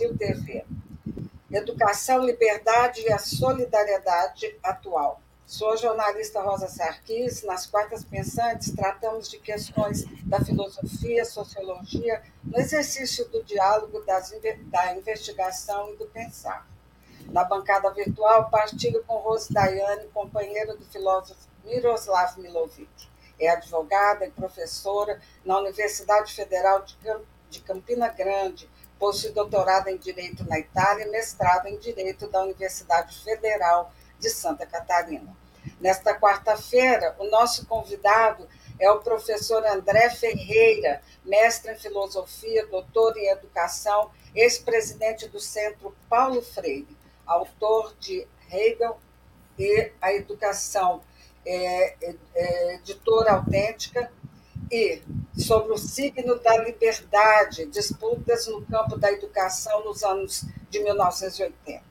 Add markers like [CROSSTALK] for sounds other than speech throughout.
Brasil TV. Educação, liberdade e a solidariedade atual. Sou a jornalista Rosa Sarquis. Nas Quartas Pensantes, tratamos de questões da filosofia, sociologia, no exercício do diálogo, das, da investigação e do pensar. Na bancada virtual, partilho com Rose Daiane, companheira do filósofo Miroslav Milovic. É advogada e professora na Universidade Federal de Campina Grande, possui doutorado em Direito na Itália e mestrado em Direito da Universidade Federal de Santa Catarina. Nesta quarta-feira, o nosso convidado é o professor André Ferreira, mestre em filosofia, doutor em educação, ex-presidente do Centro Paulo Freire, autor de Hegel e a Educação, é, é, é, editora autêntica, e sobre o signo da liberdade, disputas no campo da educação nos anos de 1980,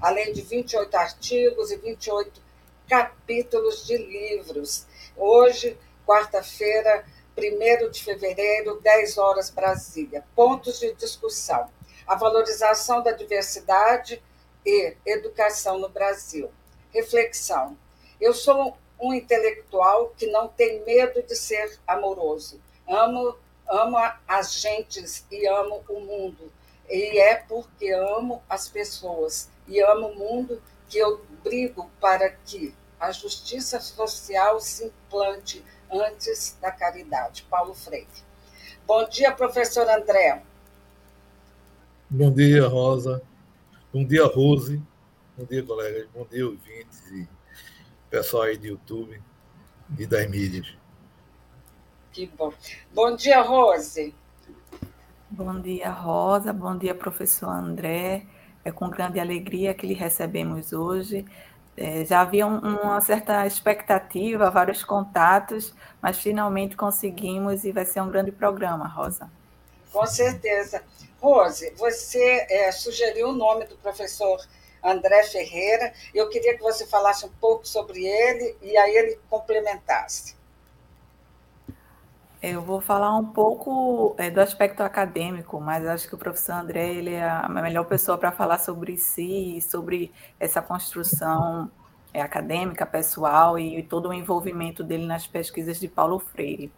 além de 28 artigos e 28 capítulos de livros. Hoje, quarta-feira, 1 de fevereiro, 10 horas, Brasília. Pontos de discussão: a valorização da diversidade e educação no Brasil. Reflexão: eu sou um intelectual que não tem medo de ser amoroso. Amo, amo as gentes e amo o mundo. E é porque amo as pessoas e amo o mundo que eu brigo para que a justiça social se implante antes da caridade. Paulo Freire. Bom dia, professor André. Bom dia, Rosa. Bom dia, Rose. Bom dia, colegas. Bom dia, ouvintes pessoal aí do YouTube e das mídias. Que bom. Bom dia, Rose. Bom dia, Rosa. Bom dia, professor André. É com grande alegria que lhe recebemos hoje. É, já havia um, uma certa expectativa, vários contatos, mas finalmente conseguimos e vai ser um grande programa, Rosa. Com certeza. Rose, você é, sugeriu o nome do professor André Ferreira. Eu queria que você falasse um pouco sobre ele e aí ele complementasse. Eu vou falar um pouco é, do aspecto acadêmico, mas acho que o professor André ele é a melhor pessoa para falar sobre si, sobre essa construção é, acadêmica, pessoal e todo o envolvimento dele nas pesquisas de Paulo Freire.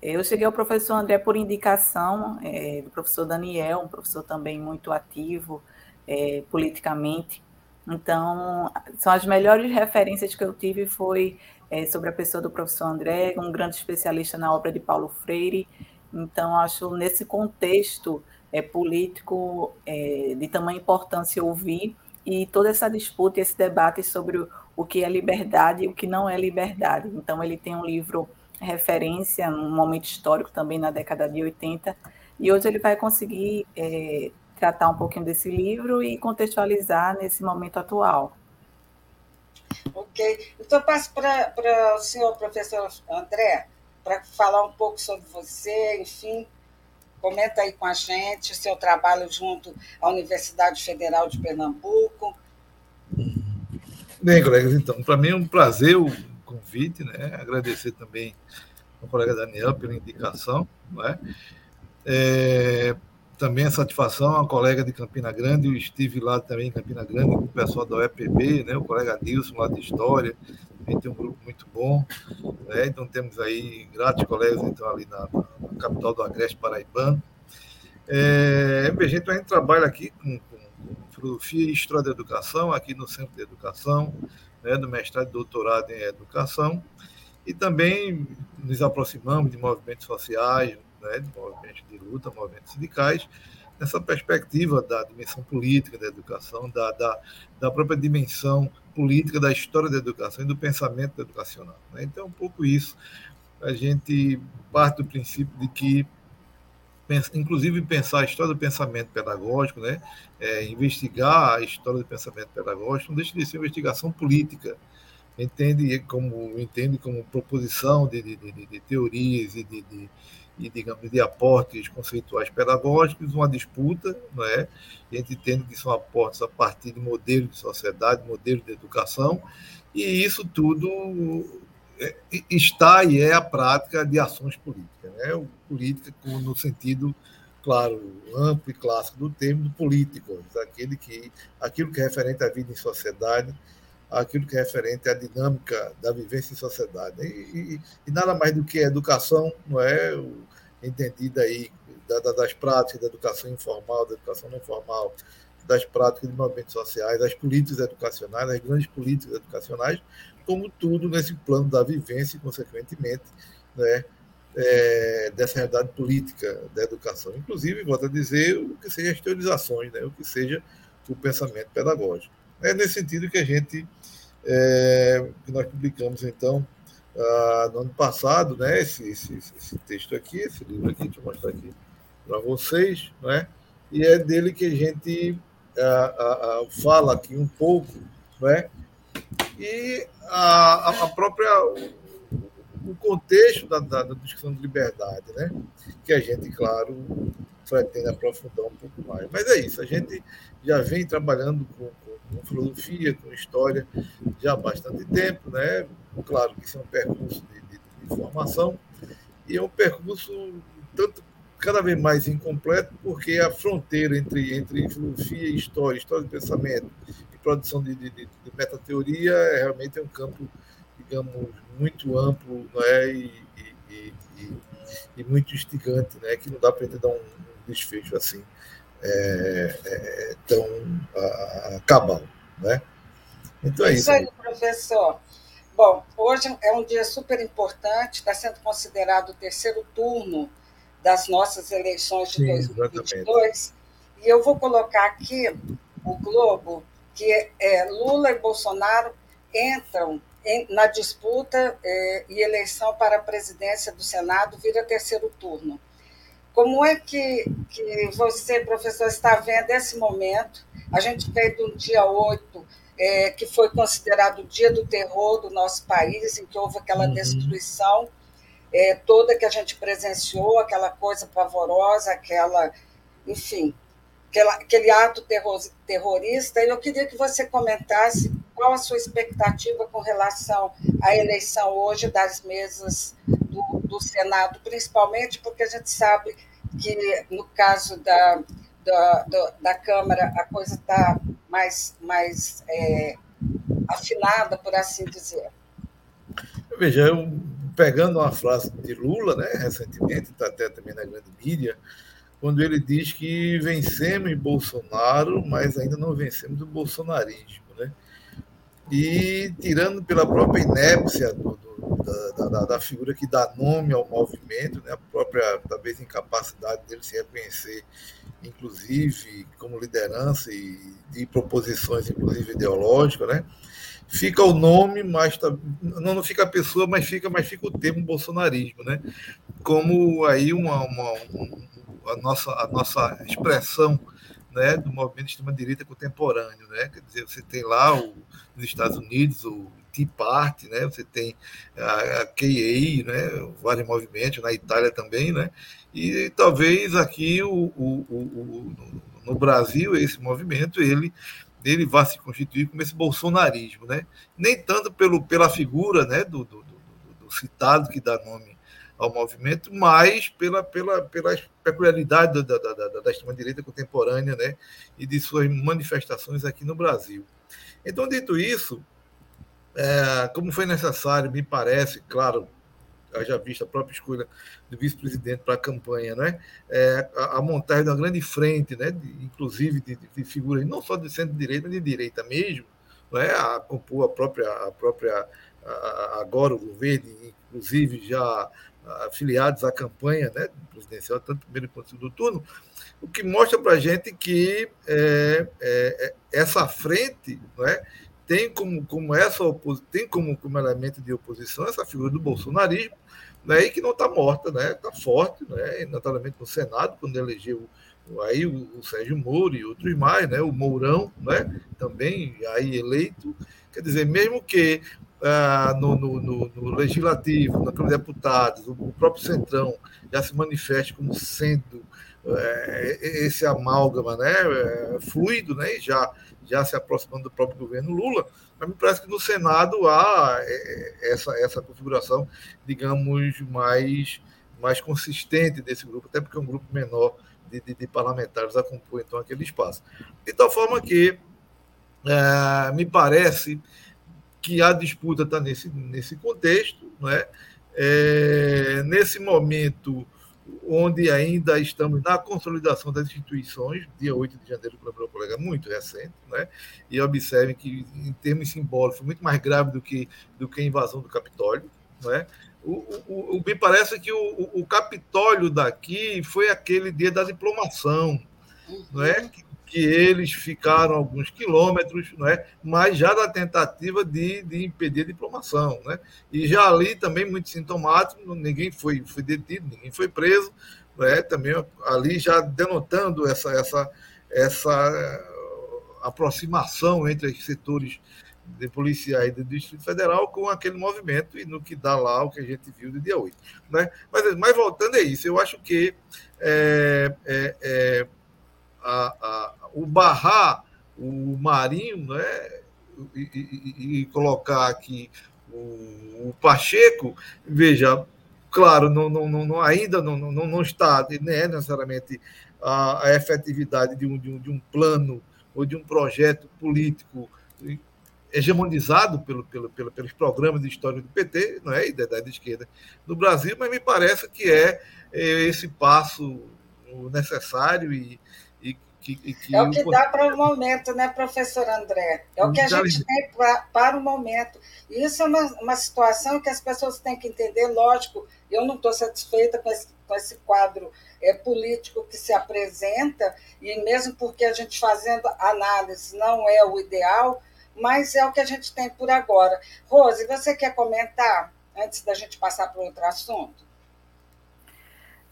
Eu cheguei ao professor André por indicação é, do professor Daniel, um professor também muito ativo é, politicamente. Então, são as melhores referências que eu tive foi é, sobre a pessoa do professor André, um grande especialista na obra de Paulo Freire. Então, acho nesse contexto é, político é, de tamanha importância ouvir e toda essa disputa, esse debate sobre o, o que é liberdade e o que não é liberdade. Então, ele tem um livro referência num momento histórico também na década de 80, e hoje ele vai conseguir é, tratar um pouquinho desse livro e contextualizar nesse momento atual. Ok. Então, passo para o senhor professor André, para falar um pouco sobre você, enfim, comenta aí com a gente seu trabalho junto à Universidade Federal de Pernambuco. Bem, colegas, então, para mim é um prazer o convite, né? Agradecer também ao colega Daniel pela indicação, né? É, também a satisfação a colega de Campina Grande, eu estive lá também em Campina Grande com o pessoal da UEPB, né, o colega Nilson lá de História, também tem um grupo muito bom, né, então temos aí gratos colegas então, ali na, na capital do Agreste Paraibano. É, a gente trabalha aqui com, com, com, filosofia e história da educação, aqui no Centro de Educação, né, do mestrado e doutorado em educação, e também nos aproximamos de movimentos sociais, né, de movimentos de luta, movimentos sindicais, nessa perspectiva da dimensão política da educação, da, da, da própria dimensão política da história da educação e do pensamento educacional. Né? Então, um pouco isso. A gente parte do princípio de que, inclusive, pensar a história do pensamento pedagógico, né? É, investigar a história do pensamento pedagógico, não deixa de ser investigação política entende como entende como proposição de, de, de, de teorias e de, e, digamos, de aportes conceituais pedagógicos, uma disputa, não é? A gente entende que são aportes a partir de modelos de sociedade, modelos de educação, e isso tudo é, está e é a prática de ações políticas, né? Política no sentido claro, amplo e clássico do termo do político, aquele que, aquilo que é referente à vida em sociedade, aquilo que é referente à dinâmica da vivência em sociedade. E, e, e nada mais do que a educação, não é? Entendida aí da, da, das práticas da educação informal, da educação não formal, das práticas de movimentos sociais, das políticas educacionais, das grandes políticas educacionais, como tudo nesse plano da vivência e, consequentemente, né, é, dessa realidade política da educação. Inclusive, volto a dizer, o que seja as teorizações, né, o que seja o pensamento pedagógico. É nesse sentido que a gente, é, que nós publicamos, então, ah, no ano passado, né, esse, esse, esse, texto aqui, esse livro aqui, deixa eu mostrar aqui para vocês, né, e é dele que a gente ah, ah, fala aqui um pouco, né, e a, a própria o contexto da, da, da, discussão de liberdade, né? que a gente, claro, pretende aprofundar um pouco mais. Mas é isso, a gente já vem trabalhando com, com, com filosofia, com história, já há bastante tempo. Né? Claro que isso é um percurso de, de, de formação, e é um percurso tanto cada vez mais incompleto, porque a fronteira entre, entre filosofia e história, história de pensamento e produção de, de, de metateoria é realmente é um campo digamos, muito amplo né, e, e, e, e muito instigante, né, que não dá para dar um, um desfecho assim é, é, tão a, cabal. Né? Então é isso. Isso aí, professor. Bom, hoje é um dia super importante, está sendo considerado o terceiro turno das nossas eleições de Sim, 2022. Exatamente. E eu vou colocar aqui o Globo, que é Lula e Bolsonaro entram em, na disputa é, e eleição para a presidência do Senado vira terceiro turno. Como é que, que você, professor, está vendo esse momento? A gente veio do dia 8, é, que foi considerado o dia do terror do nosso país, em que houve aquela uhum. destruição é, toda que a gente presenciou, aquela coisa pavorosa, aquela, enfim, aquela, aquele ato terror, terrorista. E eu queria que você comentasse qual a sua expectativa com relação à eleição hoje das mesas do, do Senado, principalmente porque a gente sabe que, no caso da, da, da Câmara, a coisa está mais, mais é, afinada, por assim dizer. Veja, eu, pegando uma frase de Lula, né, recentemente, está até também na grande mídia, quando ele diz que vencemos em Bolsonaro, mas ainda não vencemos o bolsonarismo. Né? e tirando pela própria inépcia do, do, da, da, da, figura que dá nome ao movimento, né, a própria, talvez, incapacidade dele se reconhecer, inclusive, como liderança e de proposições, inclusive, ideológicas, né, fica o nome, mas tá, não, não fica a pessoa, mas fica, mas fica o termo bolsonarismo, né, como aí uma, uma, a, nossa, a nossa expressão né, do movimento de extrema-direita contemporâneo. Né? Quer dizer, você tem lá o, nos Estados Unidos o Tea Party, né? você tem a, a né? vários movimentos, na Itália também, né? e talvez aqui o, o, o, no Brasil esse movimento ele ele vá se constituir como esse bolsonarismo, né? Nem tanto pelo, pela figura, né, do, do, do, do citado que dá nome ao movimento, mas pela, pela, pela peculiaridade da, da, da, da extrema-direita contemporânea né, e de suas manifestações aqui no Brasil. Então, dito isso, é, como foi necessário, me parece, claro, já visto a própria escolha do vice-presidente para a campanha, né? É, a, a, montagem de uma grande frente, né? De, inclusive de, de, figuras não só de centro-direita, mas de direita mesmo, né? a compor a própria, a própria a, agora o governo, inclusive já afiliados à campanha né, presidencial, tanto primeiro quanto segundo turno, o que mostra para a gente que é, é, é, essa frente não é, tem como, como essa tem como, como elemento de oposição essa figura do bolsonarismo, né, e que não está morta, está né, tá forte, né, notadamente no Senado, quando elegeu aí o, o, Sérgio Moro e outros mais, né, o Mourão né, também aí eleito. Quer dizer, mesmo que ah, no, no, no, no, Legislativo, na Câmara de Deputados, o, o, próprio Centrão já se manifeste como sendo é, esse amálgama né, é, fluido, né, já, já se aproximando do próprio governo Lula, mas me parece que no Senado há essa, essa configuração, digamos, mais mais consistente desse grupo, até porque é um grupo menor de, de, de parlamentares a compor então aquele espaço. De tal forma que é, me parece que a disputa está nesse, nesse contexto, não é? é? nesse momento onde ainda estamos na consolidação das instituições, dia 8 de janeiro, para o colega, muito recente, né? e observem que, em termos simbólicos, foi muito mais grave do que, do que a invasão do Capitólio. Né? O, o, o, me parece que o, o, Capitólio daqui foi aquele dia da diplomação, uhum. não é? que, que, eles ficaram alguns quilômetros, não é? mas já da tentativa de, de impedir a diplomação. Né? E já ali também muito sintomático, ninguém foi, foi detido, ninguém foi preso, não é? também ali já denotando essa, essa, essa aproximação entre os setores de policiais do Distrito Federal com aquele movimento e no que dá lá o que a gente viu do dia 8. Né? Mas, mas voltando a isso, eu acho que é, é, é, a, a, o barrar o Marinho né, e, e, e colocar aqui o, o, Pacheco, veja, claro, não, não, não, ainda não, não, não está né, necessariamente a, a efetividade de um, de, um, de um plano ou de um projeto político hegemonizado pelo, pelo, pelo, pelos programas de história do PT não é? e da, da esquerda no Brasil, mas me parece que é, é esse passo necessário e, que, que é o que dá para o momento, né, professor André? É o que a gente tem pra, para o momento. E isso é uma, uma situação que as pessoas têm que entender, lógico, eu não estou satisfeita com esse, com esse quadro é, político que se apresenta, e mesmo porque a gente fazendo análise não é o ideal, mas é o que a gente tem por agora. Rose, você quer comentar antes da gente passar para outro assunto?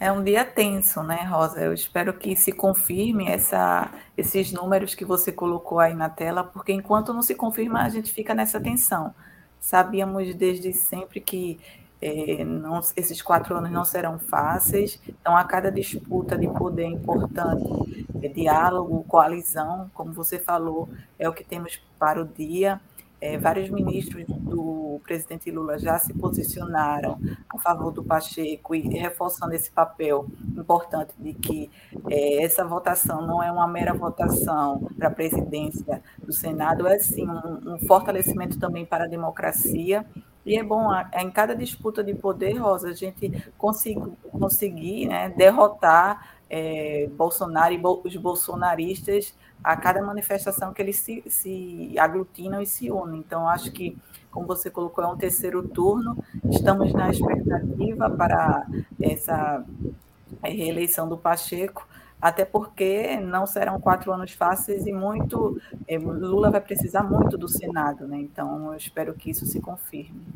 É um dia tenso, né, Rosa? Eu espero que se confirme essa, esses números que você colocou aí na tela, porque enquanto não se confirma, a gente fica nessa tensão. Sabíamos desde sempre que é, não, esses quatro anos não serão fáceis, então a cada disputa de poder importante, é, diálogo, coalizão, como você falou, é o que temos para o dia. É, vários ministros do presidente Lula já se posicionaram a favor do Pacheco e reforçando esse papel importante de que é, essa votação não é uma mera votação para a presidência do Senado, é sim um, um fortalecimento também para a democracia. E é bom, em cada disputa de poder, Rosa, a gente consigo, conseguir né, derrotar é, Bolsonaro e os bolsonaristas a cada manifestação que eles se, se aglutinam e se unem. Então, acho que, como você colocou, é um terceiro turno, estamos na expectativa para essa reeleição do Pacheco, até porque não serão quatro anos fáceis e muito é, Lula vai precisar muito do Senado, né? Então eu espero que isso se confirme.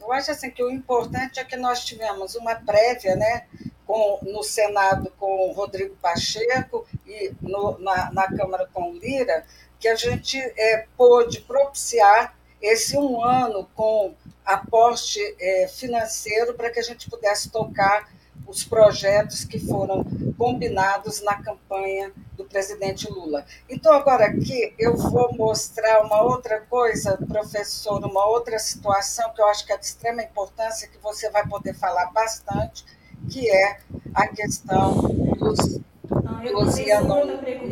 Eu acho assim que o importante é que nós tivemos uma prévia, né, com, no Senado com o Rodrigo Pacheco e no, na, na Câmara com Lira, que a gente é, pôde propiciar esse um ano com aporte é, financeiro para que a gente pudesse tocar os projetos que foram combinados na campanha do presidente Lula. Então, agora aqui eu vou mostrar uma outra coisa, professor, uma outra situação que eu acho que é de extrema importância, que você vai poder falar bastante, que é a questão dos, dos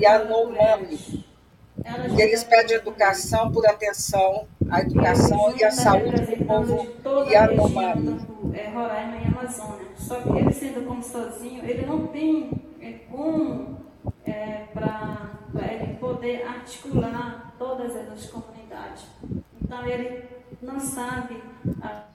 Yanomami. Eles pedem educação por atenção à educação e à saúde do povo Yanomami. É Roraima e Amazônia. Só que ele sendo como sozinho, ele não tem é, como é, para ele poder articular todas essas comunidades. Então ele não sabe. A...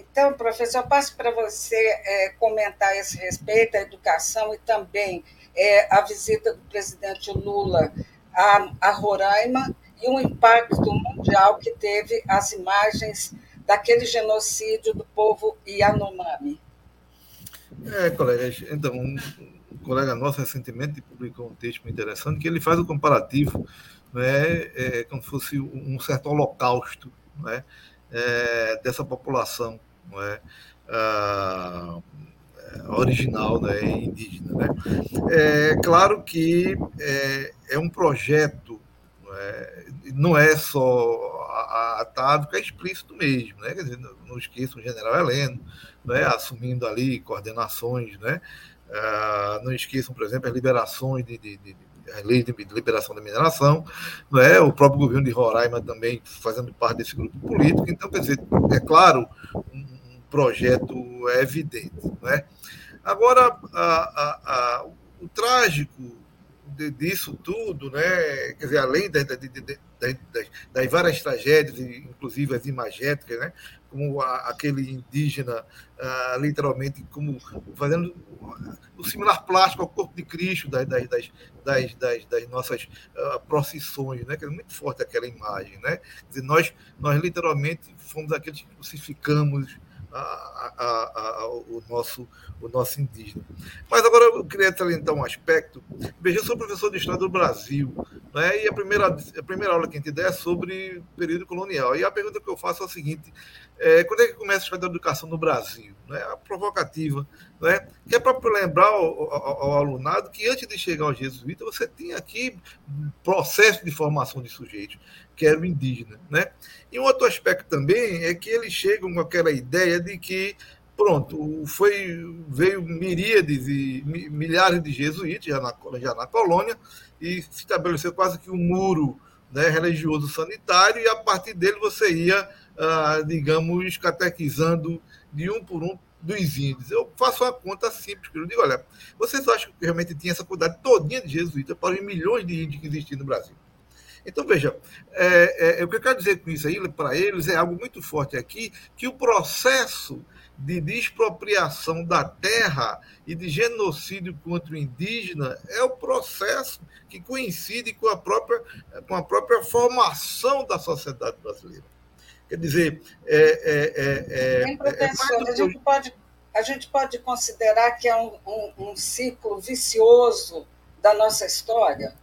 Então, professor, passo para você é, comentar esse respeito à educação e também é, a visita do presidente Lula a, a Roraima e o impacto mundial que teve as imagens daquele genocídio do povo Yanomami. É, colegas, então, um, colega nosso recentemente publicou um texto interessante que ele faz o um comparativo, né, é, como se fosse um certo holocausto né, é, dessa população não é, ah, original, né, indígena. Né. É claro que é, é um projeto, não é, não é só atávico é explícito mesmo, né? Quer dizer, não, não esqueça o general Heleno, né? assumindo ali coordenações, né? Uh, não esqueçam, por exemplo, as liberações de, de, de a lei de liberação da mineração, não é? o próprio governo de Roraima também fazendo parte desse grupo político. Então, quer dizer, é claro, um projeto evidente. Não é? Agora, a, a, a, o trágico disso tudo, né? quer dizer, além das, das, das várias tragédias, inclusive as imagéticas, né? como aquele indígena, uh, literalmente, como fazendo o similar plástico ao corpo de Cristo das, das, das, das, das nossas uh, procissões, né? que é muito forte aquela imagem. Né? Dizer, nós, nós literalmente fomos aqueles que crucificamos a, a, a, o, nosso, o nosso indígena. Mas agora eu queria salientar um aspecto. Veja, eu sou professor de História do Brasil, né? e a primeira, a primeira aula que a gente der é sobre período colonial. E a pergunta que eu faço é a seguinte: é, quando é que começa a história da educação no Brasil? Né? A provocativa, né? que é para lembrar ao, ao, ao, alunado que antes de chegar ao jesuíta, você tinha aqui processo de formação de sujeitos que era o indígena. Né? E um outro aspecto também é que eles chegam com aquela ideia de que pronto, foi, veio miríades e milhares de jesuítas já na, já na colônia e se estabeleceu quase que um muro né, religioso sanitário e a partir dele você ia, ah, digamos, catequizando de um por um dos índios. Eu faço uma conta simples, eu digo, olha, vocês acham que realmente tinha essa quantidade todinha de jesuítas para os milhões de índios que existiam no Brasil? Então, veja, é, é, o que eu quero dizer com isso aí, para eles, é algo muito forte aqui, que o processo de expropriação da terra e de genocídio contra o indígena é o processo que coincide com a própria, com a própria formação da sociedade brasileira. Quer dizer, é, é, é, é professor, a, gente pode, a gente pode considerar que é um, um, um ciclo vicioso da nossa história?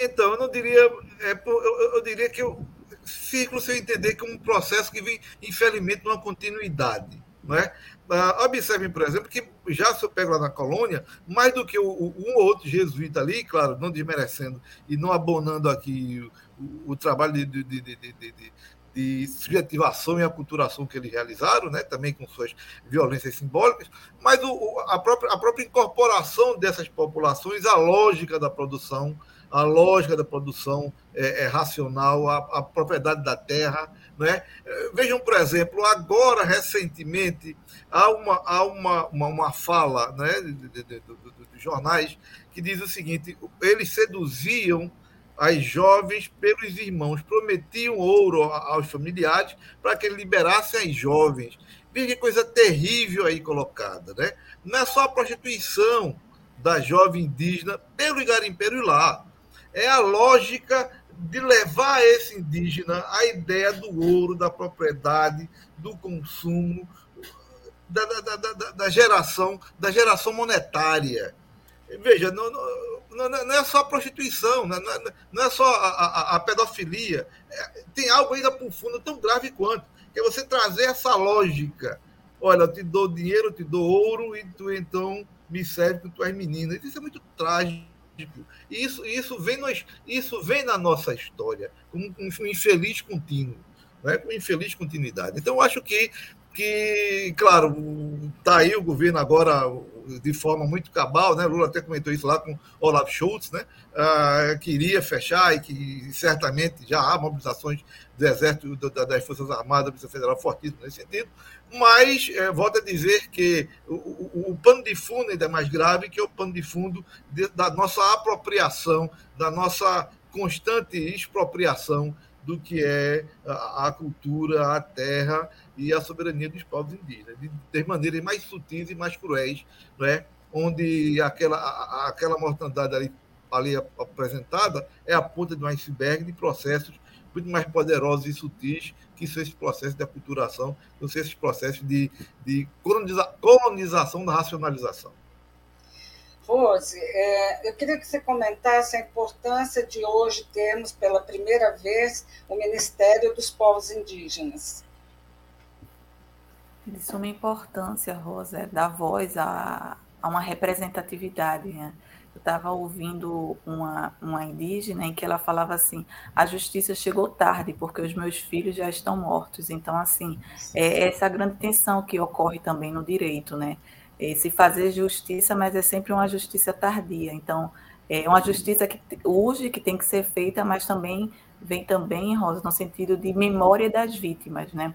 Então, eu não diria. É, eu, eu, diria que o ciclo, se eu entender, que um processo que vem, infelizmente, numa continuidade. Não é? Uh, observem, por exemplo, que já se eu pego lá na colônia, mais do que o, o, um ou outro jesuíta ali, claro, não desmerecendo e não abonando aqui o, o trabalho de, de, de, de, de subjetivação e aculturação que eles realizaram, né, também com suas violências simbólicas, mas o, a, própria, a própria incorporação dessas populações à lógica da produção, a lógica da produção é, é racional, a, a, propriedade da terra. Né? Vejam, por exemplo, agora, recentemente, há uma, há uma, uma, uma fala né, de, de, de, de jornais que diz o seguinte: eles seduziam as jovens pelos irmãos, prometiam ouro aos familiares para que liberassem as jovens. Veja que coisa terrível aí colocada, né? Não é só a prostituição da jovem indígena pelo garimpeiro lá é a lógica de levar esse indígena à ideia do ouro, da propriedade, do consumo, da, da, da, da geração, da geração monetária. Veja, não, não, não, é só a prostituição, não é, não é só a, a, a pedofilia. É, tem algo ainda por fundo tão grave quanto, que é você trazer essa lógica. Olha, eu te dou dinheiro, eu te dou ouro, e tu então me serve que tu és menina. Isso é muito trágico isso, isso, vem, nos, isso vem na nossa história, como um infeliz contínuo, né? com infeliz continuidade. Então, acho que, que claro, está aí o governo agora de forma muito cabal, né? Lula até comentou isso lá com Olaf Scholz, né? Ah, queria fechar e que certamente já há mobilizações do Exército, das Forças Armadas, da Polícia Federal fortíssimas nesse sentido, mas é, volto a dizer que o, o, o, pano de fundo ainda é mais grave, que é o pano de fundo de, da nossa apropriação, da nossa constante expropriação do que é a, a, cultura, a terra e a soberania dos povos indígenas, de, de maneiras mais sutis e mais cruéis, né? onde aquela, a, aquela mortandade ali, ali apresentada é a ponta de um iceberg de processos muito mais poderosos e sutis que são esses processos de aculturação, que são esses processos de, de coloniza, colonização da racionalização. Rose, é, eu queria que você comentasse a importância de hoje termos pela primeira vez o Ministério dos Povos Indígenas. De suma importância, Rosa, é dar voz a, a uma representatividade. Né? eu estava ouvindo uma, uma indígena em que ela falava assim: a justiça chegou tarde porque os meus filhos já estão mortos. Então, assim, é essa grande tensão que ocorre também no direito, né? Esse fazer justiça, mas é sempre uma justiça tardia. Então, é uma justiça que urge, que tem que ser feita, mas também vem também, Rosa, no sentido de memória das vítimas, né?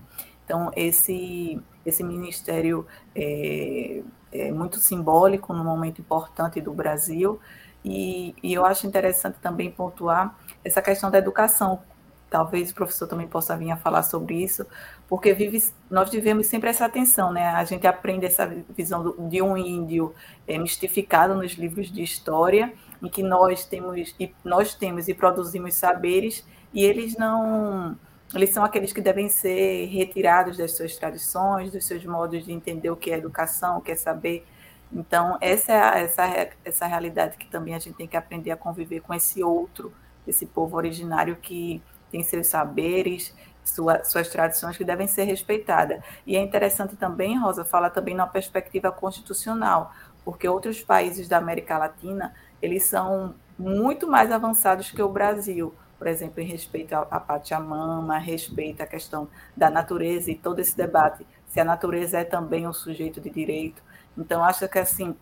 Então, esse, esse ministério é, é muito simbólico num momento importante do Brasil, e, e, eu acho interessante também pontuar essa questão da educação. Talvez o professor também possa vir a falar sobre isso, porque vive, nós vivemos sempre essa atenção, né? A gente aprende essa visão de um índio é, mistificado nos livros de história, em que nós temos e nós temos e produzimos saberes e eles não eles são aqueles que devem ser retirados das suas tradições, dos seus modos de entender o que é educação, o que é saber. Então, essa é essa, essa realidade que também a gente tem que aprender a conviver com esse outro, esse povo originário que tem seus saberes, sua, suas tradições que devem ser respeitadas. E é interessante também, Rosa, falar também na perspectiva constitucional, porque outros países da América Latina, eles são muito mais avançados que o Brasil por exemplo, em respeito à Pachamama, respeito à questão da natureza e todo esse debate, se a natureza é também um sujeito de direito. Então, acho que assim,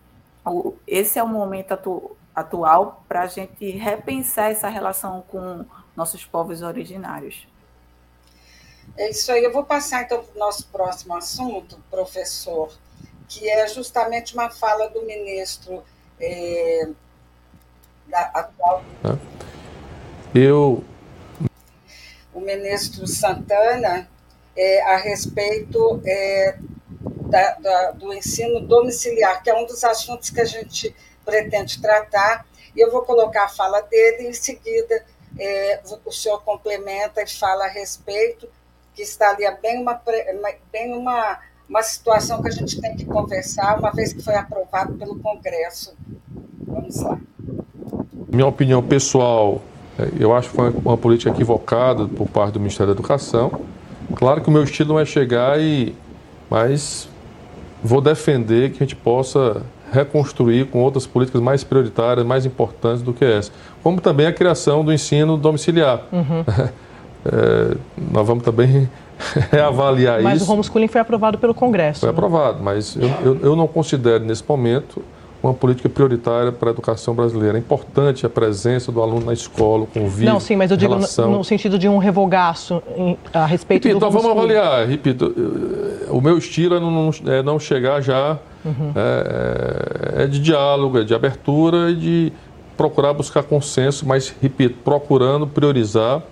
o, esse é o momento atu, atual para a gente repensar essa relação com nossos povos originários. É isso aí. Eu vou passar então para o nosso próximo assunto, professor, que é justamente uma fala do ministro é, da atual. É eu. O ministro Santana, é, a respeito é, da, da, do ensino domiciliar, que é um dos assuntos que a gente pretende tratar, e eu vou colocar a fala dele, e em seguida é, o senhor complementa e fala a respeito, que está ali bem uma, bem uma, uma situação que a gente tem que conversar, uma vez que foi aprovado pelo Congresso. Vamos lá. Minha opinião pessoal eu acho que foi uma política equivocada por parte do Ministério da Educação. Claro que o meu estilo não é chegar e. Mas vou defender que a gente possa reconstruir com outras políticas mais prioritárias, mais importantes do que essa. Como também a criação do ensino domiciliar. Uhum. [LAUGHS] É, nós vamos também [LAUGHS] reavaliar mas isso. Mas o homeschooling foi aprovado pelo Congresso. Foi né? aprovado, mas eu, eu, eu não considero nesse momento uma política prioritária para a educação brasileira. É importante a presença do aluno na escola, o convívio. Não, sim, mas eu digo no, no, sentido de um revogaço em, a respeito repito, do Então vamos avaliar, repito, o meu estilo é não, é não chegar já, uhum. é, é, de diálogo, é de abertura e de procurar buscar consenso, mas, repito, procurando priorizar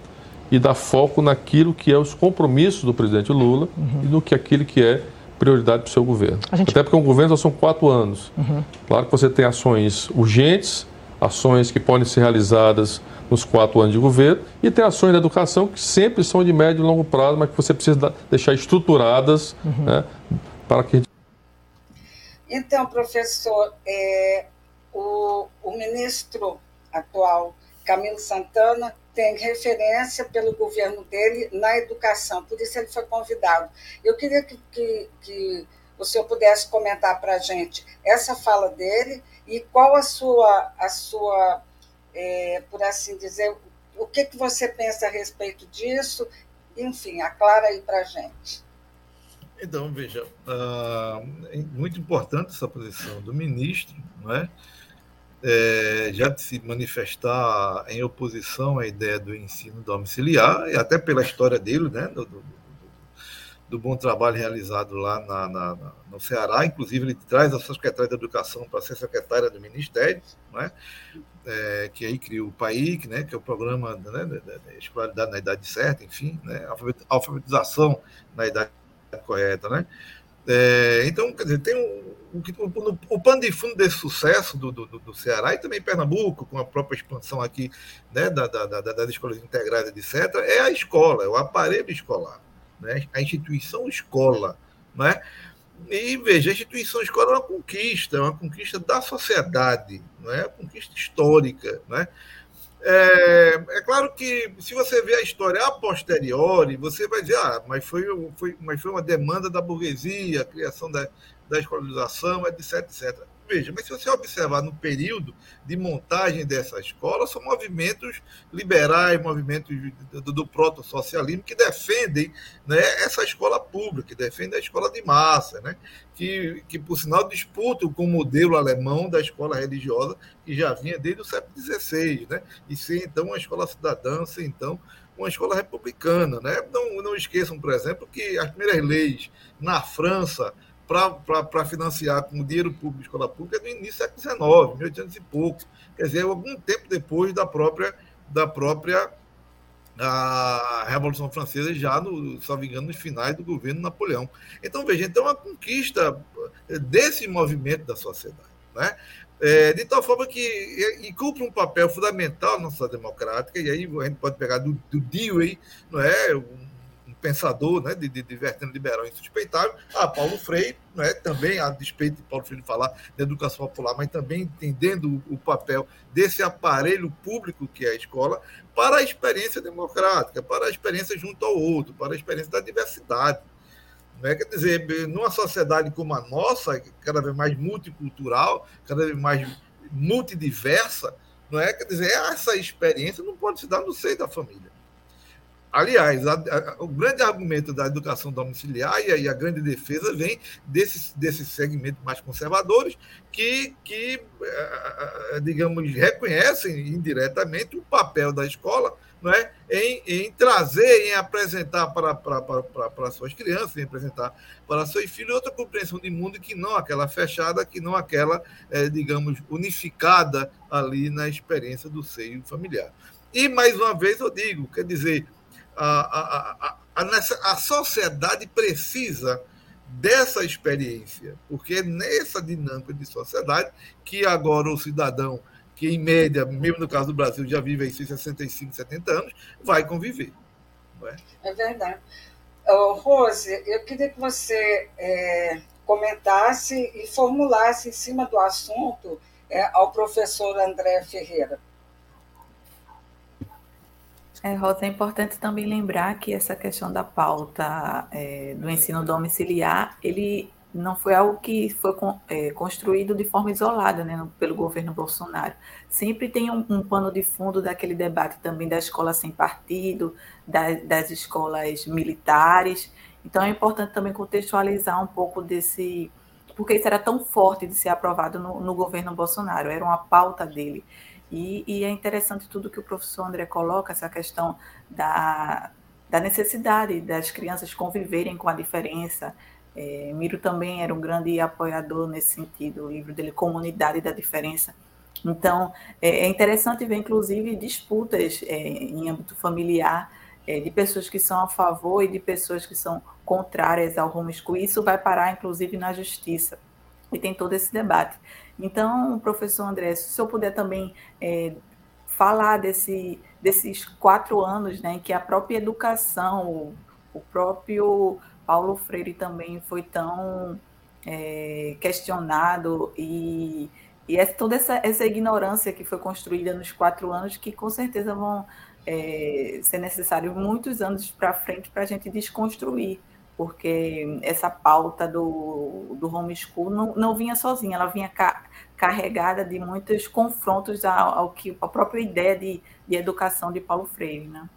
e dar foco naquilo que é os compromissos do presidente Lula uhum. e no que aquilo que é prioridade para o seu governo. Gente... Até porque um governo só são quatro anos. Uhum. Claro que você tem ações urgentes, ações que podem ser realizadas nos quatro anos de governo, e tem ações da educação que sempre são de médio e longo prazo, mas que você precisa deixar estruturadas uhum. né, para que. Então, professor, é, o, o ministro atual, Camilo Santana, tem referência pelo governo dele na educação, por isso ele foi convidado. Eu queria que, que, que o senhor pudesse comentar para a gente essa fala dele e qual a sua, a sua é, por assim dizer, o que, que você pensa a respeito disso, enfim, aclara aí para a gente. Então, veja, uh, é muito importante essa posição do ministro, não é? É, já de se manifestar em oposição à ideia do ensino domiciliar, e até pela história dele, né, do, do, do bom trabalho realizado lá na, na, no Ceará. Inclusive, ele traz a secretária da Educação para ser secretária do Ministério, né, é, que aí criou o PAIC, né, que é o programa né, da, escolaridade na idade certa, enfim, né, alfabetização na idade correta. Né. É, então, quer dizer, tem um o, o pano de fundo desse sucesso do, do, do, Ceará e também Pernambuco, com a própria expansão aqui né, da, da, da, das escolas integradas, etc., é a escola, é o aparelho escolar, né, a instituição escola. Né? E veja, a instituição escola é uma conquista, é uma conquista da sociedade, não é? uma conquista histórica. Né? É, é, claro que se você vê a história a posteriori, você vai dizer, ah, mas foi, foi, mas foi uma demanda da burguesia, a criação da, da escolarização, etc, etc. Veja, mas se você observar no período de montagem dessa escola, são movimentos liberais, movimentos do, do proto-socialismo que defendem né, essa escola pública, que defendem a escola de massa, né, que, que, por sinal, disputam com o modelo alemão da escola religiosa, que já vinha desde o século XVI, né, e ser, então, uma escola cidadã, ser, então, uma escola republicana. Né? Não, não esqueçam, por exemplo, que as primeiras leis na França para financiar com dinheiro público escola pública é do início do século XIX, 1800 e pouco. Quer dizer, algum tempo depois da própria, da própria a Revolução Francesa, já, no, me engano, nos finais do governo Napoleão. Então, veja, então, a conquista desse movimento da sociedade. Né? É, de tal forma que e, e, cumpre um papel fundamental na sociedade democrática, e aí a gente pode pegar do, do Dewey, não é? Um, pensador né, de, de, de vertente liberal insuspeitável, a Paulo Freire, né, também, a despeito de Paulo Freire falar de educação popular, mas também entendendo o, o papel desse aparelho público que é a escola, para a experiência democrática, para a experiência junto ao outro, para a experiência da diversidade. Né? Quer dizer, numa sociedade como a nossa, cada vez mais multicultural, cada vez mais multidiversa, não é? Quer dizer, essa experiência não pode se dar no seio da família. Aliás, a, a, o grande argumento da educação domiciliar e a, e a grande defesa vem desses, desses segmentos mais conservadores que, que, eh, eh, digamos, reconhecem indiretamente o papel da escola não é? em, em trazer, em apresentar para, para, para, para suas crianças, em apresentar para seus filhos outra compreensão de mundo que não aquela fechada, que não aquela, é, digamos, unificada ali na experiência do seio familiar. E, mais uma vez, eu digo, quer dizer, a, a, a, a sociedade precisa dessa experiência, porque é nessa dinâmica de sociedade que agora o cidadão, que em média, mesmo no caso do Brasil, já vive aí 65, 70 anos, vai conviver. É? é? verdade. Uh, Rose, eu queria que você é, comentasse e formulasse em cima do assunto é, ao professor André Ferreira. É, Rosa, é importante também lembrar que essa questão da pauta é, do ensino domiciliar, ele não foi algo que foi é, construído de forma isolada né, pelo governo Bolsonaro. Sempre tem um, um, pano de fundo daquele debate também da escola sem partido, da, das escolas militares. Então é importante também contextualizar um pouco desse. Porque isso era tão forte de ser aprovado no, no governo Bolsonaro, era uma pauta dele. E, e, é interessante tudo que o professor André coloca, essa questão da, da necessidade das crianças conviverem com a diferença. É, Miro também era um grande apoiador nesse sentido, o livro dele, Comunidade da Diferença. Então, é, é interessante ver, inclusive, disputas é, em âmbito familiar é, de pessoas que são a favor e de pessoas que são contrárias ao homeschool. Isso vai parar, inclusive, na justiça. E tem todo esse debate. Então, professor André, se o senhor puder também é, falar desse, desses quatro anos né, que a própria educação, o, o próprio Paulo Freire também foi tão é, questionado e, e é toda essa, essa ignorância que foi construída nos quatro anos que com certeza vão é, ser necessários muitos anos para frente para a gente desconstruir porque essa pauta do, do homeschool não, não vinha sozinha, ela vinha ca, carregada de muitos confrontos ao, ao, que a própria ideia de, de educação de Paulo Freire, né?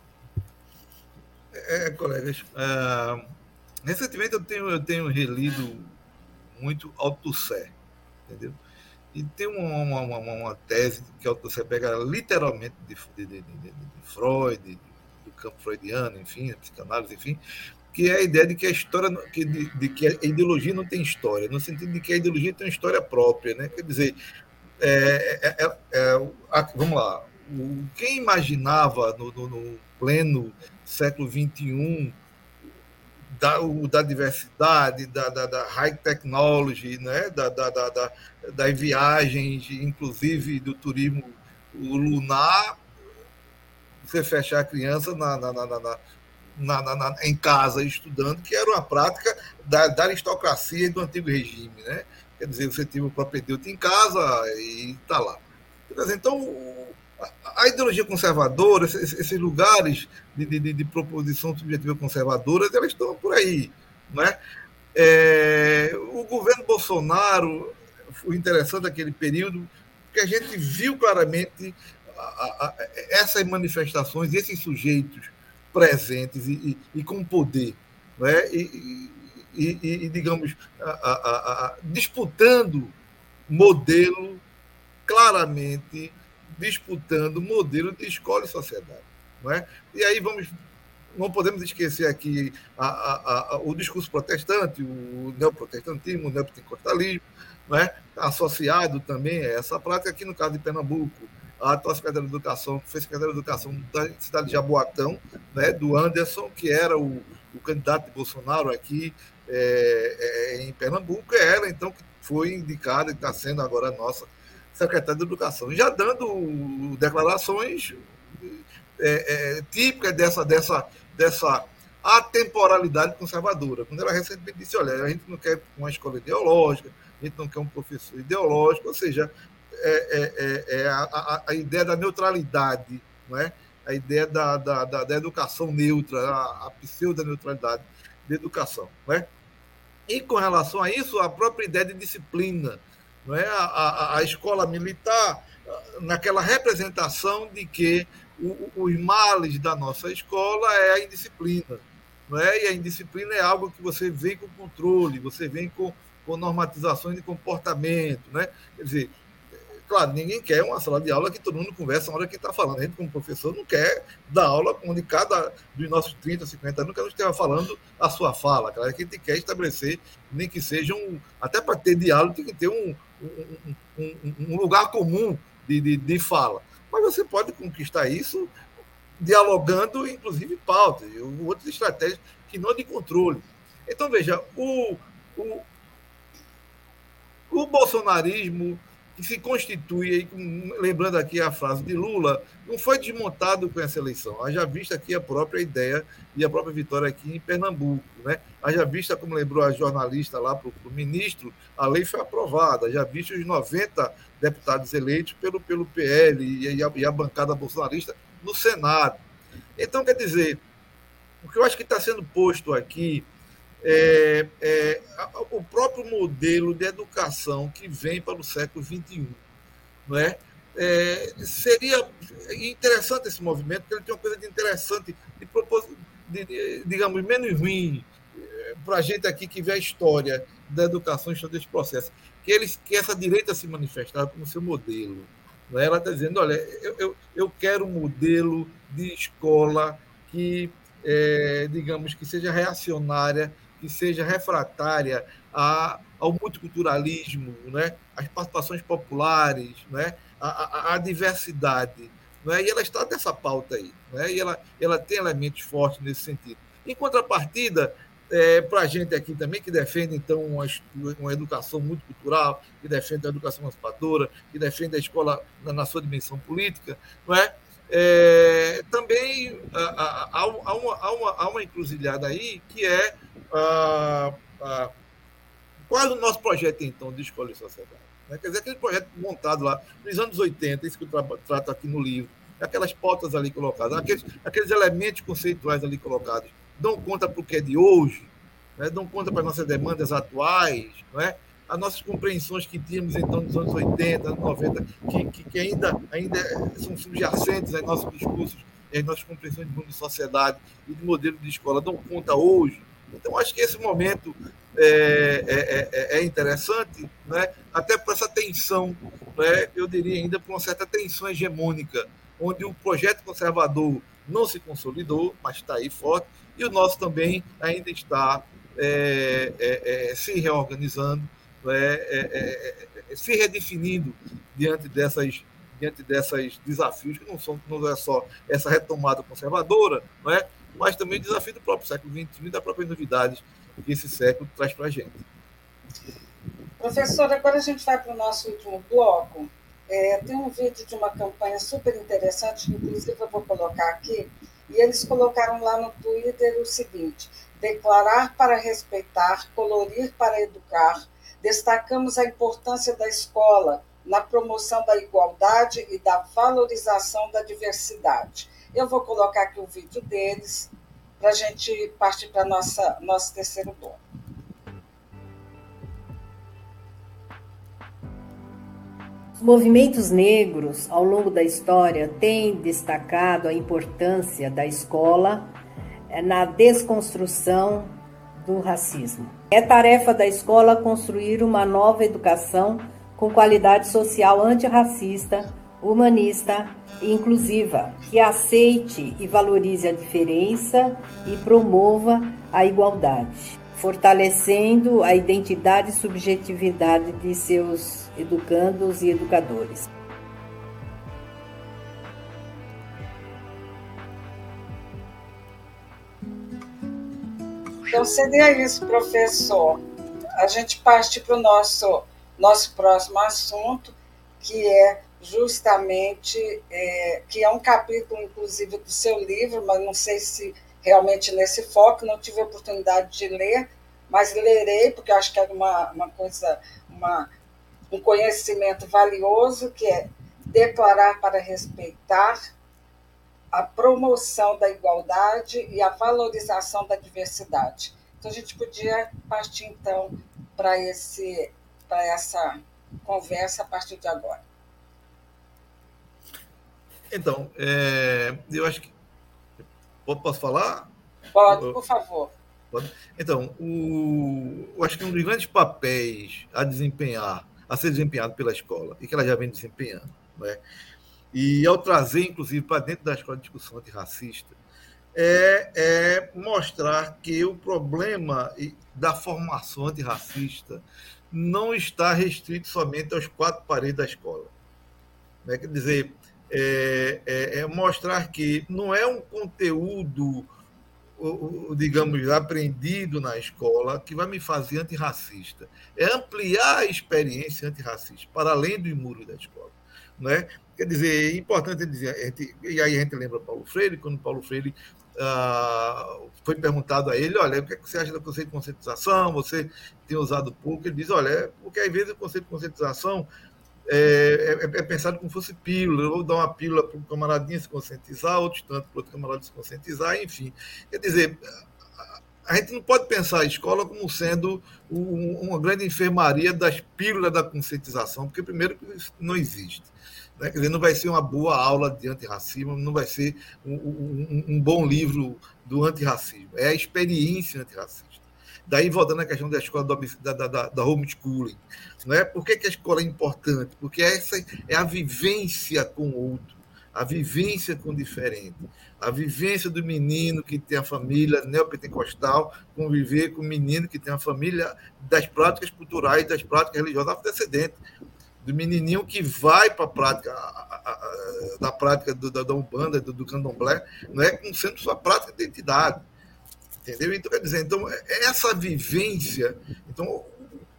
É, colegas, é, recentemente eu tenho, eu tenho relido muito Althusser, entendeu? E tem uma, uma, uma, tese que Althusser pega literalmente de, de, de, de Freud, do campo freudiano, enfim, psicanálise, enfim, que é a ideia de que a história, que, de, de, que a ideologia não tem história, no sentido de que a ideologia tem uma história própria, né? Quer dizer, é, é, é, é a, vamos lá, o, quem imaginava no, no, no pleno século XXI da, o, da diversidade, da, da, da, high technology, né? da, da, da, da, das viagens, inclusive do turismo lunar, você fechar a criança na, na, na, na na, na, em casa estudando, que era uma prática da, da, aristocracia do antigo regime. Né? Quer dizer, você tinha o propedêutico em casa e está lá. Então, a, ideologia conservadora, esses, lugares de, de, de, proposição subjetiva conservadora, elas estão por aí. Não é? O governo Bolsonaro foi interessante aquele período, porque a gente viu claramente a, a, essas manifestações, esses sujeitos presentes e, e, e com poder, né? e, e digamos, a, disputando modelo, claramente disputando modelo de escola e sociedade. Não é? E aí vamos não podemos esquecer aqui a, a, a, o discurso protestante, o neoprotestantismo, o neopentecostalismo, né? associado também a essa prática, aqui no caso de Pernambuco, a atual secretária de Educação, que foi secretária de Educação da cidade de Jaboatão, né? do Anderson, que era o, o candidato de Bolsonaro aqui é, é, em Pernambuco, é ela, então, que foi indicada e está sendo agora nossa secretária de Educação, já dando declarações é, é, típicas dessa, dessa, dessa atemporalidade conservadora. Quando ela recentemente disse, olha, a gente não quer uma escola ideológica, a gente não quer um professor ideológico, ou seja, é, é, é, é a, a, ideia da neutralidade, não é? a ideia da, da, da, da educação neutra, a, a pseudo-neutralidade da educação. Não é? E com relação a isso, a própria ideia de disciplina, não é? a, a, a escola militar, naquela representação de que o, os males da nossa escola é a indisciplina. Não é? E a indisciplina é algo que você vem com controle, você vem com, com normatizações de comportamento. Né? Quer dizer, claro, ninguém quer uma sala de aula que todo mundo conversa na hora que está falando. A gente, como professor, não quer dar aula onde cada dos nossos 30, 50 anos, a gente esteja falando a sua fala. Claro que a gente quer estabelecer, nem que seja um. Até para ter diálogo, tem que ter um, um, um, um lugar comum de, de, de fala. Mas você pode conquistar isso dialogando, inclusive, pautas, outras estratégias que não de controle. Então, veja, o, o, o bolsonarismo que se constitui, lembrando aqui a frase de Lula, não foi desmontado com essa eleição. Haja vista aqui a própria ideia e a própria vitória aqui em Pernambuco. Né? Haja vista, como lembrou a jornalista lá para o ministro, a lei foi aprovada. Haja visto os 90 deputados eleitos pelo, pelo PL e a, e a bancada bolsonarista no Senado. Então, quer dizer, o que eu acho que está sendo posto aqui é, é, o próprio modelo de educação que vem para o século XXI. Não é? É, seria interessante esse movimento, porque ele tem uma coisa de interessante, de, de, digamos, menos ruim é, para a gente aqui que vê a história da educação em todo esse processo, que, eles, que essa direita se manifestar como seu modelo. Não é? Ela está dizendo, olha, eu, eu, eu quero um modelo de escola que, é, digamos, que seja reacionária que seja refratária a, ao multiculturalismo, né? às participações populares, né? a, a, a diversidade. Né? E ela está nessa pauta aí. Né? E ela, ela tem elementos fortes nesse sentido. Em contrapartida, é, para a gente aqui também, que defende, então, uma, uma educação multicultural, que defende a educação emancipadora, que defende a escola na, na sua dimensão política, não é? É, também há, há, uma, há, uma, há uma encruzilhada aí que é ah, ah, o nosso projeto, então, de escola e sociedade? Né? Quer dizer, aquele projeto montado lá nos anos 80, isso que eu trato aqui no livro, aquelas pautas ali colocadas, aqueles, aqueles elementos conceituais ali colocados, dão conta para o que é de hoje, né? dão conta para as nossas demandas atuais, não é? As nossas compreensões que tínhamos então nos anos 80, anos 90, que, que, que ainda, ainda são subjacentes em nossos discursos, em nossas compreensões de mundo de sociedade e de modelo de escola, dão conta hoje então, acho que esse momento é, é, é, é interessante, né? até por essa tensão, né? eu diria ainda por uma certa tensão hegemônica, onde o projeto conservador não se consolidou, mas está aí forte, e o nosso também ainda está é, é, é, se reorganizando, né? se redefinindo diante dessas diante desafios que não são não é só essa retomada conservadora, não é? mas também o desafio do próprio século XXI e da própria novidade que esse século traz para a gente. Professor, agora a gente vai para o nosso último bloco. É, tem um vídeo de uma campanha super interessante, que inclusive eu vou colocar aqui, e eles colocaram lá no Twitter o seguinte: declarar para respeitar, colorir para educar. Destacamos a importância da escola na promoção da igualdade e da valorização da diversidade. Eu vou colocar aqui o um vídeo deles para a gente partir para nossa nosso terceiro bloco. Os movimentos negros, ao longo da história, têm destacado a importância da escola eh, na desconstrução do racismo. É tarefa da escola construir uma nova educação com qualidade social antirracista, humanista e inclusiva, que aceite e valorize a diferença e promova a igualdade, fortalecendo a identidade e subjetividade de seus educandos e educadores. Então seria isso, professor. A gente parte para o nosso, nosso próximo assunto, que é justamente, é, que é um capítulo, inclusive, do seu livro, mas não sei se realmente nesse foco, não tive oportunidade de ler, mas lerei, porque acho que é uma, uma coisa, uma um conhecimento valioso que é declarar para respeitar a promoção da igualdade e a valorização da diversidade. Então a gente podia partir então para essa conversa a partir de agora. Então, é, eu acho que posso falar? Pode, por favor. Então, o, eu acho que um dos grandes papéis a desempenhar a ser desempenhado pela escola e que ela já vem desempenhando. Né? E ao trazer, inclusive, para dentro da escola de discussão antirracista, é, é mostrar que o problema da formação antirracista não está restrito somente aos quatro paredes da escola. Né? Quer dizer, é, é, é mostrar que não é um conteúdo digamos, aprendido na escola que vai me fazer antirracista. É ampliar a experiência antirracista para além dos muros da escola. Né? Quer dizer, é importante dizer, gente, e aí a gente lembra Paulo Freire, quando Paulo Freire ah, foi perguntado a ele, olha, o que, é que você acha do conceito de conscientização? Você tem usado pouco? Ele diz, olha, é porque às vezes o conceito de conscientização é, é, é, pensado como fosse pílula. Vou dar uma pílula para um camaradinho se conscientizar, outro tanto para outro camarada se conscientizar, enfim. Quer dizer, a gente não pode pensar a escola como sendo uma grande enfermaria das pílulas da conscientização, porque, primeiro, isso não existe. Né? Quer dizer, não vai ser uma boa aula de antirracismo, não vai ser um, um, um bom livro do antirracismo. É a experiência antirracista. Daí, voltando à questão da escola da, da, da, da homeschooling. Né? Por que, que a escola é importante? Porque essa é a vivência com o outro, a vivência com o diferente, a vivência do menino que tem a família neopentecostal, conviver com o menino que tem a família das práticas culturais, das práticas religiosas antecedentes do menininho que vai para a prática da prática do, da, da Umbanda, do, do Candomblé, não é como sendo sua prática de identidade. Entendeu? Então, quer dizer, então, essa vivência, então,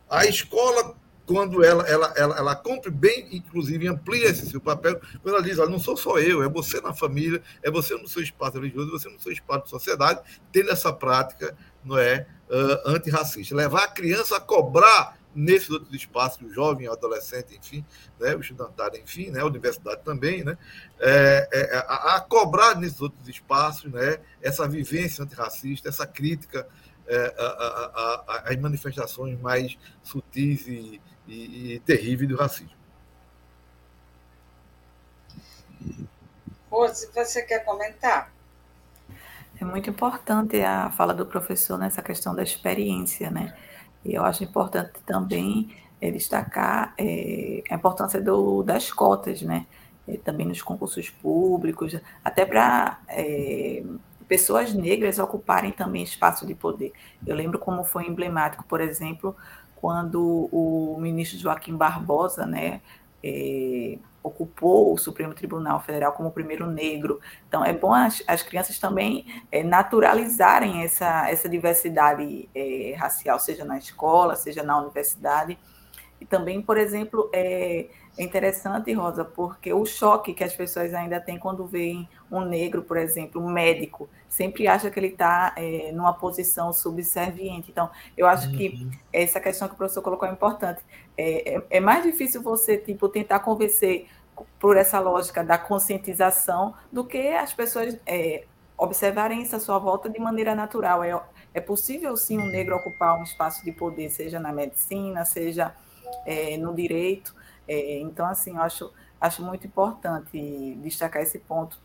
a escola, quando ela, ela, ela, ela cumpre bem, inclusive amplia esse seu papel, quando ela diz, olha, não sou só eu, é você na família, é você no seu espaço religioso, é você no seu espaço de sociedade, tendo essa prática não é, uh, antirracista. Levar a criança a cobrar nesses outros espaços, o jovem, o adolescente, enfim, né, o estudantário, enfim, né, a universidade também, né, é, é, a, a, cobrar nesses outros espaços né, essa vivência antirracista, essa crítica é, às manifestações mais sutis e, e, e terríveis do racismo. Rose, você quer comentar? É muito importante a fala do professor nessa questão da experiência, né? E eu acho importante também é, destacar é, a importância do, das cotas, né? É, também nos concursos públicos, até para é, pessoas negras ocuparem também espaço de poder. Eu lembro como foi emblemático, por exemplo, quando o ministro Joaquim Barbosa, né, ocupou o Supremo Tribunal Federal como o primeiro negro. Então, é bom as, as crianças também é, naturalizarem essa, essa diversidade é, racial, seja na escola, seja na universidade. E também, por exemplo, é, é interessante, Rosa, porque o choque que as pessoas ainda têm quando veem um negro, por exemplo, um médico, sempre acha que ele está é, numa posição subserviente. Então, eu acho uhum. que essa questão que o professor colocou é importante. É, é, é mais difícil você tipo tentar convencer por essa lógica da conscientização do que as pessoas é, observarem isso à sua volta de maneira natural. É, é possível sim um negro ocupar um espaço de poder, seja na medicina, seja é, no direito. É, então, assim, eu acho, acho muito importante destacar esse ponto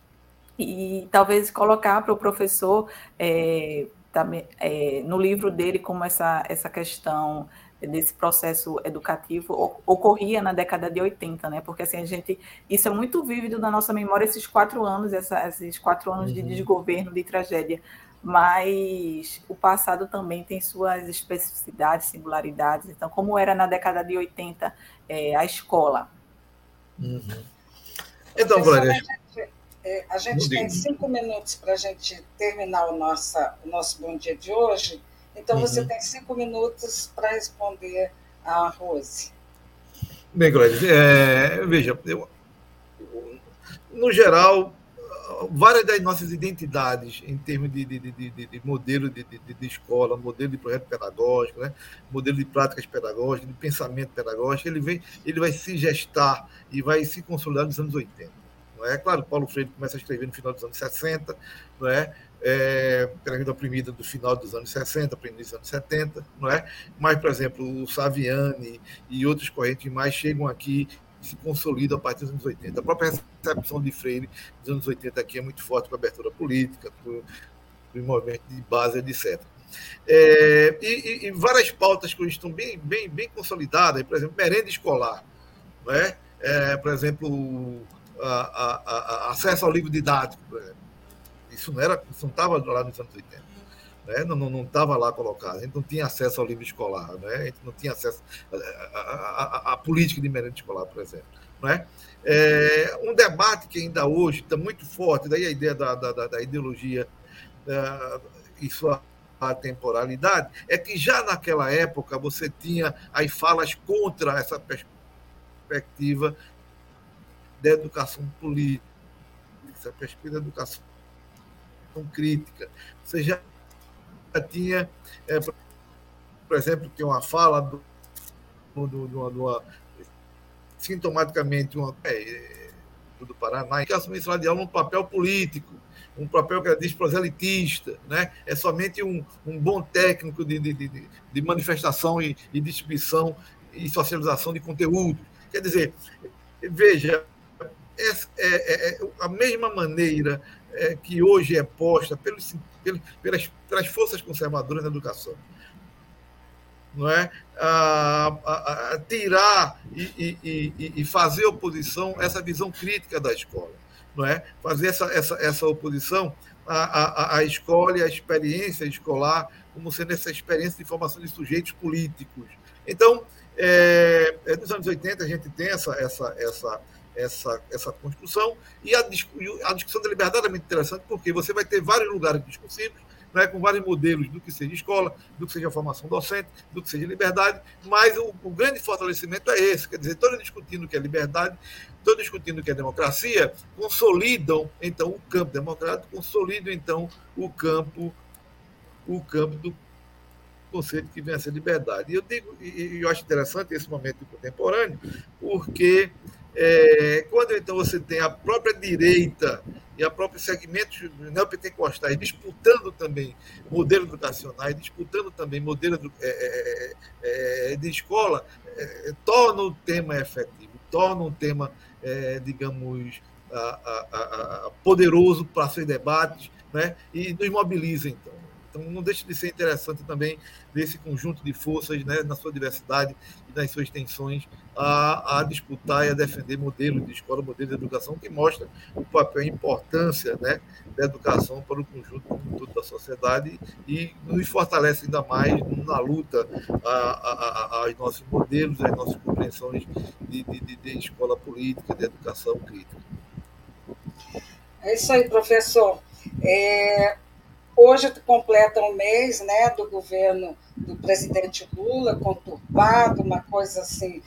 e talvez colocar para o professor é, também, é, no livro dele como essa, essa questão desse processo educativo ocorria na década de 80, né? Porque assim a gente isso é muito vívido na nossa memória esses quatro anos, essa, esses quatro anos uhum. de desgoverno, de tragédia. Mas o passado também tem suas especificidades, singularidades. Então, como era na década de 80 é, a escola? Uhum. Então, Glória. É, a gente tem cinco minutos para a gente terminar o, nossa, o nosso bom dia de hoje. Então, uhum. você tem cinco minutos para responder a Rose. Bem, Glória, é, veja, eu, no geral, várias das nossas identidades em termos de, de, de, de modelo de, escola, modelo de projeto pedagógico, né? modelo de práticas pedagógicas, de pensamento pedagógico, ele, vem, ele vai se gestar e vai se consolidar nos anos 80 não é? Claro, Paulo Freire começa a escrever no final dos anos 60, não é? É, vida oprimida do final dos anos 60 para início dos anos 70, não é? Mas, por exemplo, o Saviani e outros correntes mais chegam aqui se consolidam a partir dos anos 80. A própria recepção de Freire dos anos 80 aqui é muito forte com a abertura política, com o movimento de base, etc. É, e, e, várias pautas que estão bem, bem, bem consolidadas, por exemplo, merenda escolar, não é? Por exemplo, a, a, a, acesso ao livro didático. Isso não era, isso não estava lá nos anos 80. Né? Não estava lá colocado. A gente não tinha acesso ao livro escolar, né? a gente não tinha acesso à política de merenda escolar, por exemplo. Né? É, um debate que ainda hoje está muito forte, daí a ideia da, da, da ideologia uh, e sua temporalidade, é que já naquela época você tinha as falas contra essa perspectiva da educação política, essa perspectiva da educação crítica. Você já tinha, é, por exemplo, tem uma fala do, do, do, do sintomaticamente uma, é, do Paraná, que assume sala de aula um papel político, um papel que diz proselitista, né? é somente um, um bom técnico de, de, de, de manifestação e, e distribuição e socialização de conteúdo. Quer dizer, veja, é, é, é, a mesma maneira é, que hoje é posta pelos, pelas, pelas forças conservadoras da educação. Não é? A, a, a tirar e, e, e, fazer oposição a essa visão crítica da escola. Não é? Fazer essa, essa, essa oposição à, à, à escola e à experiência escolar como sendo essa experiência de formação de sujeitos políticos. Então, é, é nos anos 80 a gente tem essa, essa, essa, essa, essa construção. E a, a discussão da liberdade é muito interessante, porque você vai ter vários lugares discussivos, né, com vários modelos do que seja escola, do que seja formação docente, do que seja liberdade, mas o, o grande fortalecimento é esse, quer dizer, todos discutindo o que é liberdade, todos discutindo o que é democracia, consolidam então o campo democrático, consolidam então o campo o campo do conceito que vem a ser liberdade. E eu digo, e eu acho interessante esse momento contemporâneo, porque é, quando então você tem a própria direita e a própria segmentos neopentecostais disputando também modelos educacionais, disputando também modelos é é, é, é, de escola, é, torna o tema efetivo, torna um tema, digamos, a, a, a, poderoso para seus debates né? e nos mobiliza, então. Então, não deixa de ser interessante também desse conjunto de forças, né, na sua diversidade e nas suas tensões, a, a disputar e a defender modelos de escola, modelos de educação, que mostra o papel e a importância né, da educação para o conjunto todo da sociedade e nos fortalece ainda mais na luta aos nossos modelos, às nossas compreensões de, de, de escola política, de educação crítica. É isso aí, professor. É, Hoje completa um mês né, do governo do presidente Lula, conturbado, uma coisa assim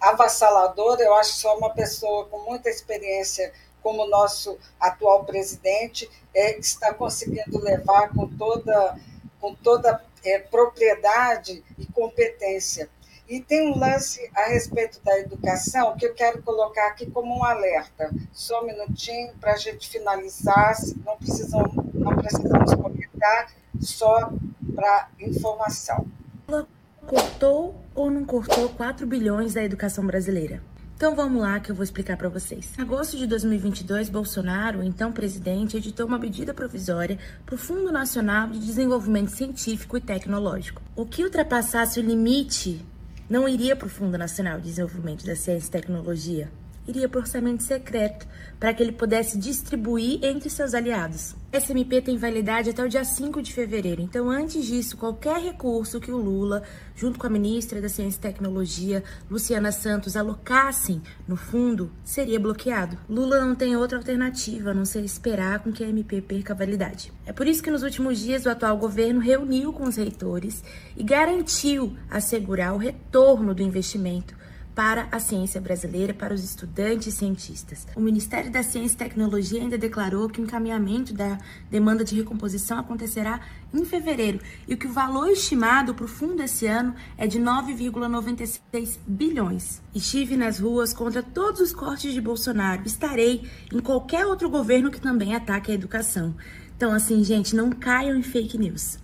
avassaladora. Eu acho só uma pessoa com muita experiência como o nosso atual presidente é, está conseguindo levar com toda, com toda é, propriedade e competência e tem um lance a respeito da educação que eu quero colocar aqui como um alerta. Só um minutinho para a gente finalizar, não precisamos, não precisamos comentar, só para informação. Ela cortou ou não cortou 4 bilhões da educação brasileira? Então vamos lá que eu vou explicar para vocês. Em agosto de 2022, Bolsonaro, então presidente, editou uma medida provisória para o Fundo Nacional de Desenvolvimento Científico e Tecnológico. O que ultrapassasse o limite não iria para o Fundo Nacional de Desenvolvimento da Ciência e Tecnologia, iria para o orçamento secreto, para que ele pudesse distribuir entre seus aliados. Esse MP tem validade até o dia 5 de fevereiro, então antes disso, qualquer recurso que o Lula, junto com a ministra da Ciência e Tecnologia, Luciana Santos, alocassem no fundo, seria bloqueado. Lula não tem outra alternativa a não ser esperar com que a MP perca a validade. É por isso que nos últimos dias o atual governo reuniu com os reitores e garantiu assegurar o retorno do investimento para a ciência brasileira, para os estudantes e cientistas. O Ministério da Ciência e Tecnologia ainda declarou que o encaminhamento da demanda de recomposição acontecerá em fevereiro e que o valor estimado para o fundo esse ano é de 9,96 bilhões. Estive nas ruas contra todos os cortes de Bolsonaro. Estarei em qualquer outro governo que também ataque a educação. Então, assim, gente, não caiam em fake news.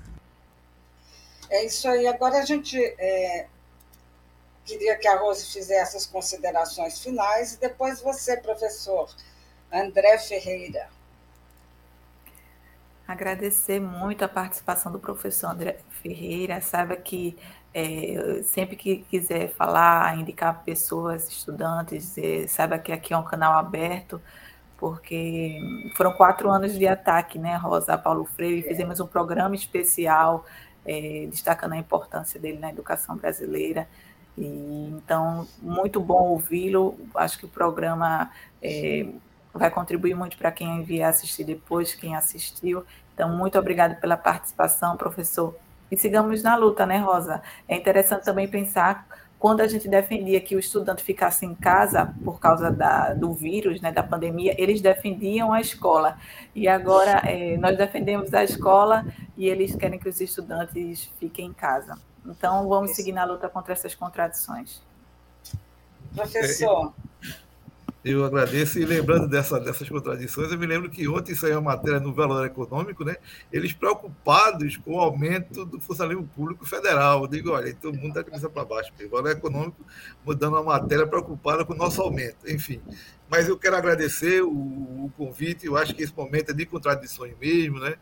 É isso aí. Agora a gente é, Queria que a Rose fizesse as considerações finais e depois você, professor André Ferreira. Agradecer muito a participação do professor André Ferreira. Saiba que é, sempre que quiser falar, indicar pessoas, estudantes, é, saiba que aqui é um canal aberto, porque foram quatro anos de ataque, né, Rosa, Paulo Freire, fizemos um programa especial é, destacando a importância dele na educação brasileira. E, então, muito bom ouvi-lo. Acho que o programa é, vai contribuir muito para quem vier assistir depois, quem assistiu. Então, muito obrigado pela participação, professor. E sigamos na luta, né, Rosa? É interessante também pensar quando a gente defendia que o estudante ficasse em casa por causa da, do vírus, né, da pandemia, eles defendiam a escola. E agora é, nós defendemos a escola e eles querem que os estudantes fiquem em casa. Então, vamos seguir na luta contra essas contradições. Professor. Eu agradeço, e lembrando dessa, dessas contradições, eu me lembro que ontem saiu uma matéria no Valor Econômico, né? Eles preocupados com o aumento do funcionalismo público federal. Eu digo, olha, todo mundo da cabeça para baixo. O Valor Econômico mudando uma matéria preocupada com o nosso aumento. Enfim, mas eu quero agradecer o, o convite, eu acho que esse momento é de contradições mesmo, né?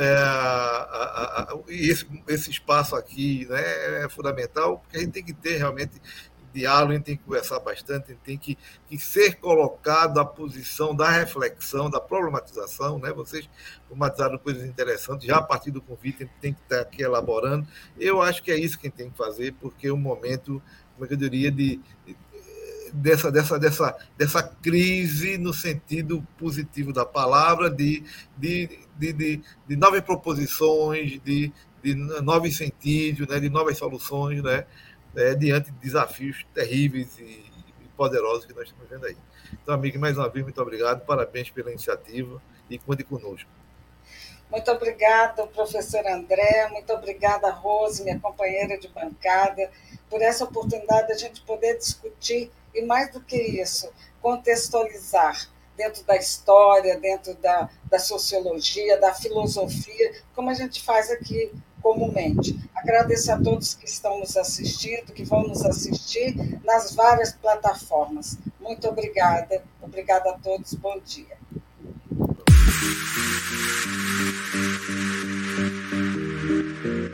É, a, a, e esse, esse espaço aqui né, é fundamental, porque a gente tem que ter realmente diálogo, a gente tem que conversar bastante, a gente tem que, que ser colocado à posição da reflexão, da problematização. Né? Vocês problematizaram coisas interessantes, já a partir do convite, a gente tem que estar aqui elaborando. Eu acho que é isso que a gente tem que fazer, porque é um momento, como é eu diria, de dessa, dessa, dessa, dessa crise no sentido positivo da palavra, de, de, de, de, de novas proposições, de, de novos incentivos, né, de novas soluções, né, é, diante de desafios terríveis e poderosos que nós estamos vendo aí. Então, amigo, mais uma vez, muito obrigado, parabéns pela iniciativa e conte conosco. Muito obrigada, professor André, muito obrigada, Rose, minha companheira de bancada, por essa oportunidade de a gente poder discutir e, mais do que isso, contextualizar dentro da história, dentro da, da sociologia, da filosofia, como a gente faz aqui comumente. Agradeço a todos que estão nos assistindo, que vão nos assistir nas várias plataformas. Muito obrigada. Obrigada a todos. Bom dia. Thank you.